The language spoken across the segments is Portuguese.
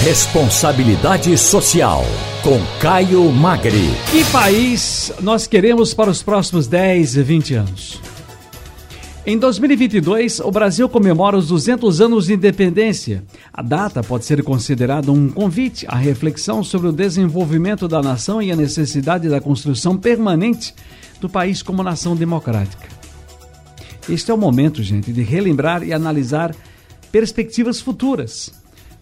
Responsabilidade Social, com Caio Magri. Que país nós queremos para os próximos 10 e 20 anos? Em 2022, o Brasil comemora os 200 anos de independência. A data pode ser considerada um convite à reflexão sobre o desenvolvimento da nação e a necessidade da construção permanente do país como nação democrática. Este é o momento, gente, de relembrar e analisar perspectivas futuras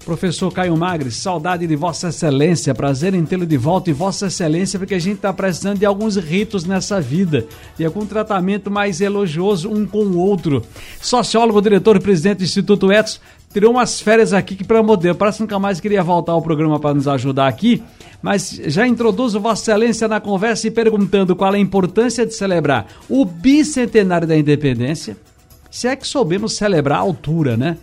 Professor Caio Magre, saudade de Vossa Excelência, prazer em tê-lo de volta. E Vossa Excelência, porque a gente está precisando de alguns ritos nessa vida, de algum tratamento mais elogioso um com o outro. Sociólogo, diretor e presidente do Instituto Etos, tirou umas férias aqui que, de Deus, parece que nunca mais queria voltar ao programa para nos ajudar aqui, mas já introduzo Vossa Excelência na conversa e perguntando qual é a importância de celebrar o bicentenário da independência, se é que soubemos celebrar a altura, né?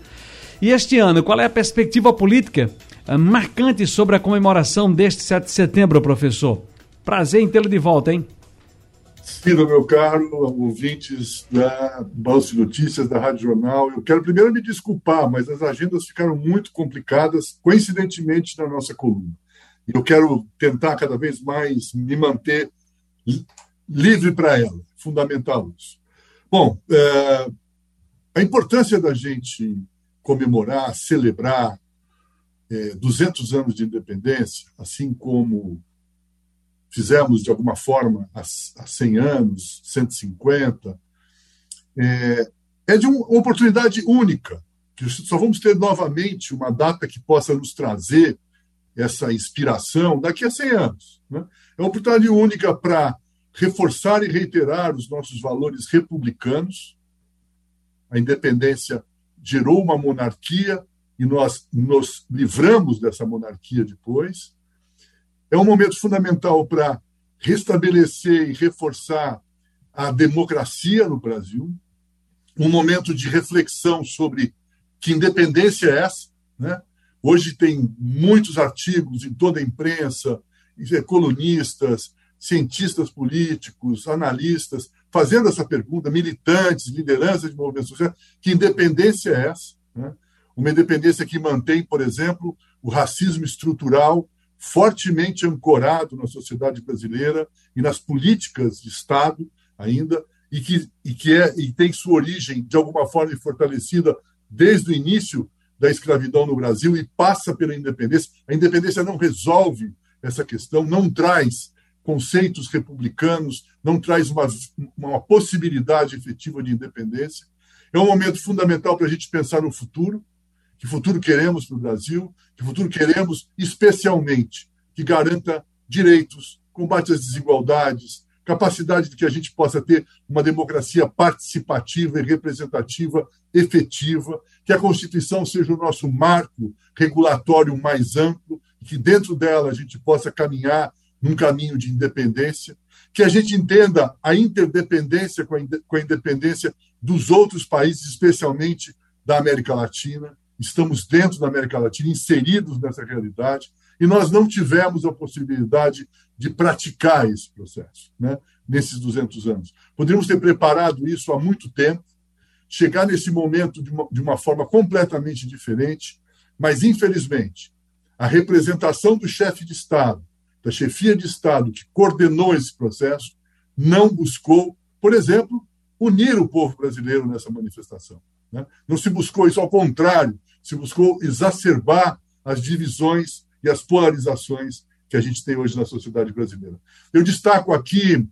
E este ano, qual é a perspectiva política eh, marcante sobre a comemoração deste 7 de setembro, professor? Prazer em tê-lo de volta, hein? Ciro, meu caro, ouvintes da de Notícias, da Rádio Jornal, eu quero primeiro me desculpar, mas as agendas ficaram muito complicadas, coincidentemente, na nossa coluna. E eu quero tentar cada vez mais me manter livre para ela, fundamental isso. Bom, é, a importância da gente comemorar, celebrar é, 200 anos de independência, assim como fizemos de alguma forma há, há 100 anos, 150, é, é de uma oportunidade única, que só vamos ter novamente uma data que possa nos trazer essa inspiração daqui a 100 anos. Né? É uma oportunidade única para reforçar e reiterar os nossos valores republicanos, a independência gerou uma monarquia e nós nos livramos dessa monarquia depois. É um momento fundamental para restabelecer e reforçar a democracia no Brasil, um momento de reflexão sobre que independência é essa. Né? Hoje tem muitos artigos em toda a imprensa, colunistas, cientistas políticos, analistas, fazendo essa pergunta, militantes, lideranças de movimentos sociais, que independência é essa? Né? Uma independência que mantém, por exemplo, o racismo estrutural fortemente ancorado na sociedade brasileira e nas políticas de Estado ainda, e que, e que é, e tem sua origem, de alguma forma, fortalecida desde o início da escravidão no Brasil e passa pela independência. A independência não resolve essa questão, não traz conceitos republicanos, não traz uma, uma possibilidade efetiva de independência. É um momento fundamental para a gente pensar no futuro, que futuro queremos para o Brasil, que futuro queremos, especialmente, que garanta direitos, combate às desigualdades, capacidade de que a gente possa ter uma democracia participativa e representativa efetiva, que a Constituição seja o nosso marco regulatório mais amplo, que dentro dela a gente possa caminhar num caminho de independência, que a gente entenda a interdependência com a independência dos outros países, especialmente da América Latina. Estamos dentro da América Latina, inseridos nessa realidade, e nós não tivemos a possibilidade de praticar esse processo né, nesses 200 anos. Poderíamos ter preparado isso há muito tempo, chegar nesse momento de uma, de uma forma completamente diferente, mas, infelizmente, a representação do chefe de Estado, da chefia de Estado que coordenou esse processo não buscou, por exemplo, unir o povo brasileiro nessa manifestação. Né? Não se buscou isso, ao contrário, se buscou exacerbar as divisões e as polarizações que a gente tem hoje na sociedade brasileira. Eu destaco aqui,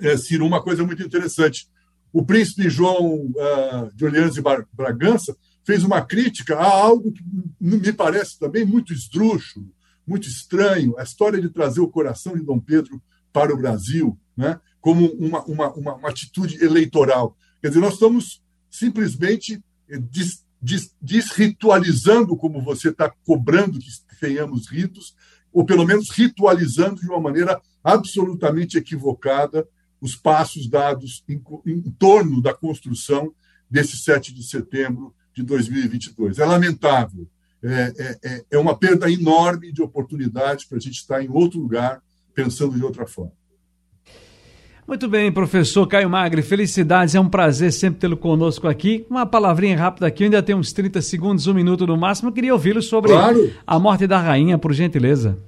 é, Ciro, uma coisa muito interessante. O príncipe João uh, de Orleans e Bragança fez uma crítica a algo que me parece também muito esdrúxulo, muito estranho a história de trazer o coração de Dom Pedro para o Brasil, né, como uma, uma, uma, uma atitude eleitoral. Quer dizer, nós estamos simplesmente eh, des, des, desritualizando, como você está cobrando que tenhamos ritos, ou pelo menos ritualizando de uma maneira absolutamente equivocada os passos dados em, em torno da construção desse 7 de setembro de 2022. É lamentável é, é, é, é uma perda enorme de oportunidade para a gente estar em outro lugar, pensando de outra forma. Muito bem, professor Caio Magri, felicidades, é um prazer sempre tê-lo conosco aqui. Uma palavrinha rápida aqui, ainda tem uns 30 segundos, um minuto no máximo. Eu queria ouvi-lo sobre claro. a morte da rainha, por gentileza.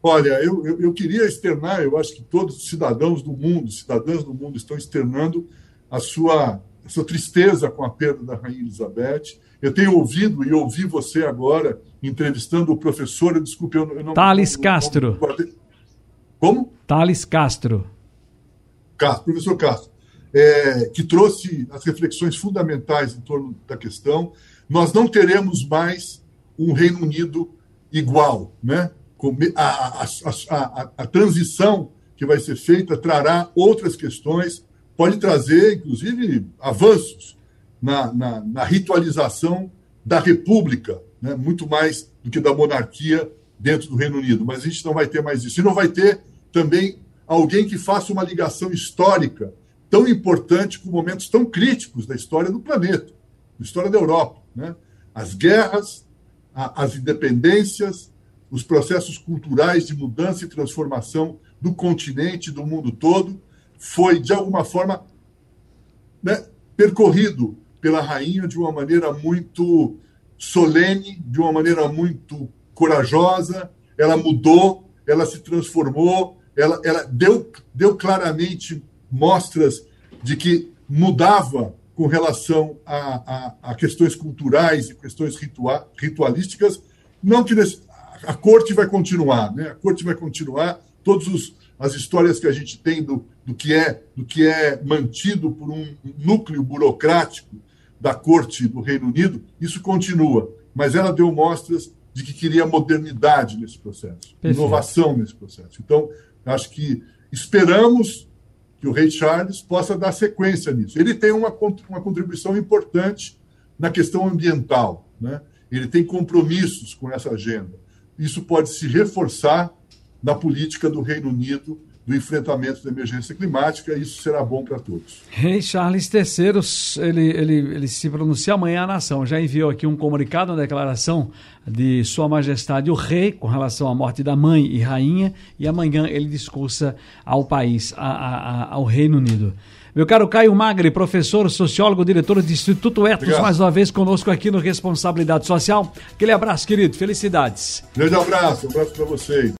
Olha, eu, eu, eu, queria externar, eu acho que todos os cidadãos do mundo, cidadãs do mundo, estão externando a sua, sua tristeza com a perda da Rainha Elizabeth. Eu tenho ouvido e ouvi você agora entrevistando o professor, desculpe, eu, não. Thales Castro. Não, como? Thales Castro. Castro, professor Castro, é, que trouxe as reflexões fundamentais em torno da questão. Nós não teremos mais um Reino Unido igual, né? A, a, a, a, transição que vai ser feita trará outras questões, pode trazer, inclusive, avanços na, na, na ritualização da República, né? muito mais do que da monarquia dentro do Reino Unido. Mas a gente não vai ter mais isso. E não vai ter também alguém que faça uma ligação histórica tão importante com momentos tão críticos da história do planeta, da história da Europa. Né? As guerras, a, as independências, os processos culturais de mudança e transformação do continente, do mundo todo, foi, de alguma forma, né, percorrido pela rainha de uma maneira muito solene, de uma maneira muito corajosa. Ela mudou, ela se transformou, ela, ela deu, deu claramente mostras de que mudava com relação a, a, a questões culturais e questões ritua, ritualísticas. Não que a corte vai continuar, né? A corte vai continuar. Todas as histórias que a gente tem do, do, que é, do que é mantido por um núcleo burocrático da corte do Reino Unido, isso continua. Mas ela deu mostras de que queria modernidade nesse processo, Perfeito. inovação nesse processo. Então, Acho que esperamos que o rei Charles possa dar sequência nisso. Ele tem uma, uma contribuição importante na questão ambiental, né? ele tem compromissos com essa agenda. Isso pode se reforçar na política do Reino Unido do enfrentamento da emergência climática, isso será bom para todos. Rei Charles III, ele, ele, ele se pronuncia amanhã à nação. Já enviou aqui um comunicado, uma declaração de Sua Majestade o Rei com relação à morte da mãe e rainha, e amanhã ele discursa ao país, a, a, ao Reino Unido. Meu caro Caio Magri, professor, sociólogo, diretor do Instituto Etos, Obrigado. mais uma vez conosco aqui no Responsabilidade Social. Aquele abraço, querido. Felicidades. Grande abraço, um abraço para vocês.